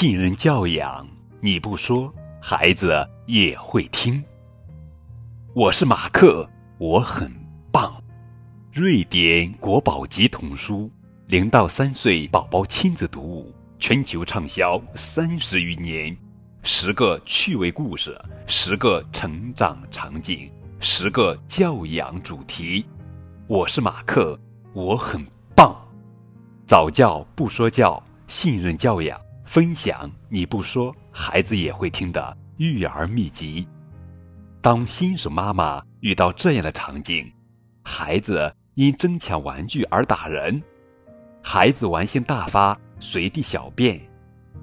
信任教养，你不说，孩子也会听。我是马克，我很棒。瑞典国宝级童书，零到三岁宝宝亲子读物，全球畅销三十余年。十个趣味故事，十个成长场景，十个教养主题。我是马克，我很棒。早教不说教，信任教养。分享你不说，孩子也会听的育儿秘籍。当新手妈妈遇到这样的场景：孩子因争抢玩具而打人，孩子玩性大发随地小便，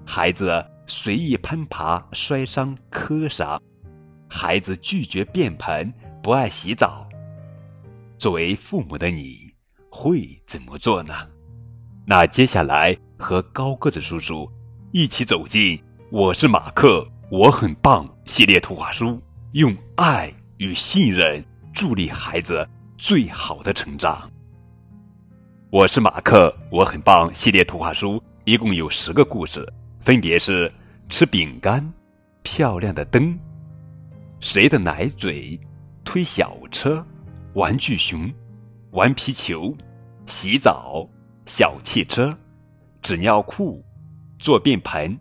孩子随意攀爬摔伤磕伤，孩子拒绝便盆不爱洗澡。作为父母的你会怎么做呢？那接下来和高个子叔叔。一起走进《我是马克，我很棒》系列图画书，用爱与信任助力孩子最好的成长。我是马克，我很棒系列图画书一共有十个故事，分别是：吃饼干、漂亮的灯、谁的奶嘴、推小车、玩具熊、玩皮球、洗澡、小汽车、纸尿裤。做便盆，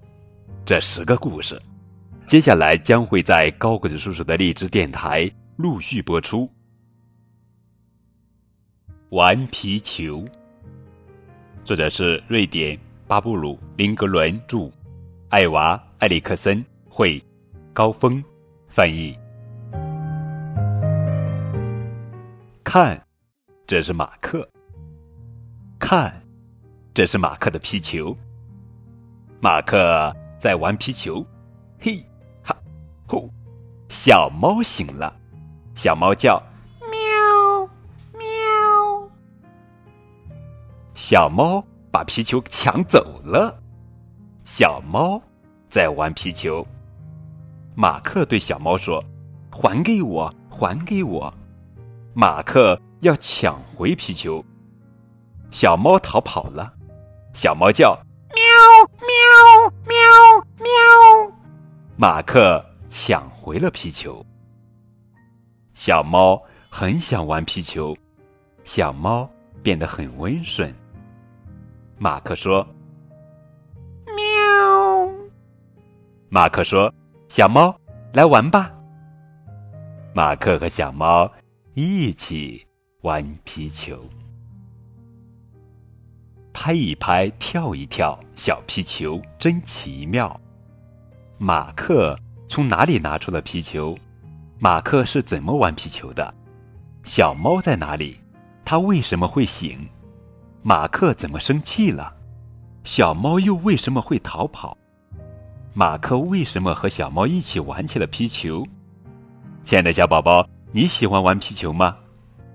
这十个故事，接下来将会在高个子叔叔的荔枝电台陆续播出。顽皮球，作者是瑞典巴布鲁林格伦著，艾娃埃里克森绘，高峰翻译。看，这是马克。看，这是马克的皮球。马克在玩皮球，嘿，哈，呼！小猫醒了，小猫叫喵喵。小猫把皮球抢走了，小猫在玩皮球。马克对小猫说：“还给我，还给我！”马克要抢回皮球，小猫逃跑了，小猫叫。喵喵喵喵！马克抢回了皮球。小猫很想玩皮球，小猫变得很温顺。马克说：“喵。”马克说：“小猫，来玩吧。”马克和小猫一起玩皮球。拍一拍，跳一跳，小皮球真奇妙。马克从哪里拿出了皮球？马克是怎么玩皮球的？小猫在哪里？它为什么会醒？马克怎么生气了？小猫又为什么会逃跑？马克为什么和小猫一起玩起了皮球？亲爱的小宝宝，你喜欢玩皮球吗？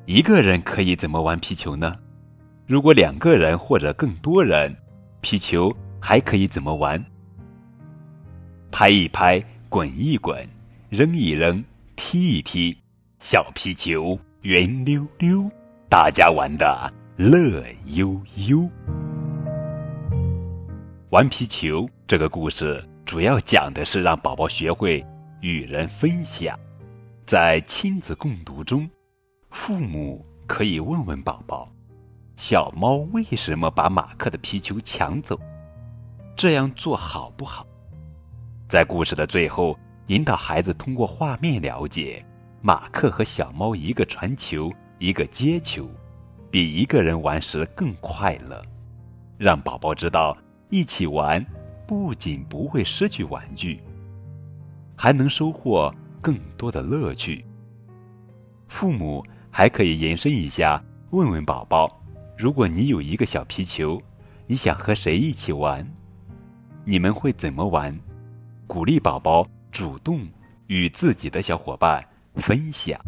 一个人可以怎么玩皮球呢？如果两个人或者更多人，皮球还可以怎么玩？拍一拍，滚一滚，扔一扔，踢一踢，小皮球圆溜溜，大家玩的乐悠悠。玩皮球这个故事主要讲的是让宝宝学会与人分享，在亲子共读中，父母可以问问宝宝。小猫为什么把马克的皮球抢走？这样做好不好？在故事的最后，引导孩子通过画面了解，马克和小猫一个传球，一个接球，比一个人玩时更快乐。让宝宝知道，一起玩不仅不会失去玩具，还能收获更多的乐趣。父母还可以延伸一下，问问宝宝。如果你有一个小皮球，你想和谁一起玩？你们会怎么玩？鼓励宝宝主动与自己的小伙伴分享。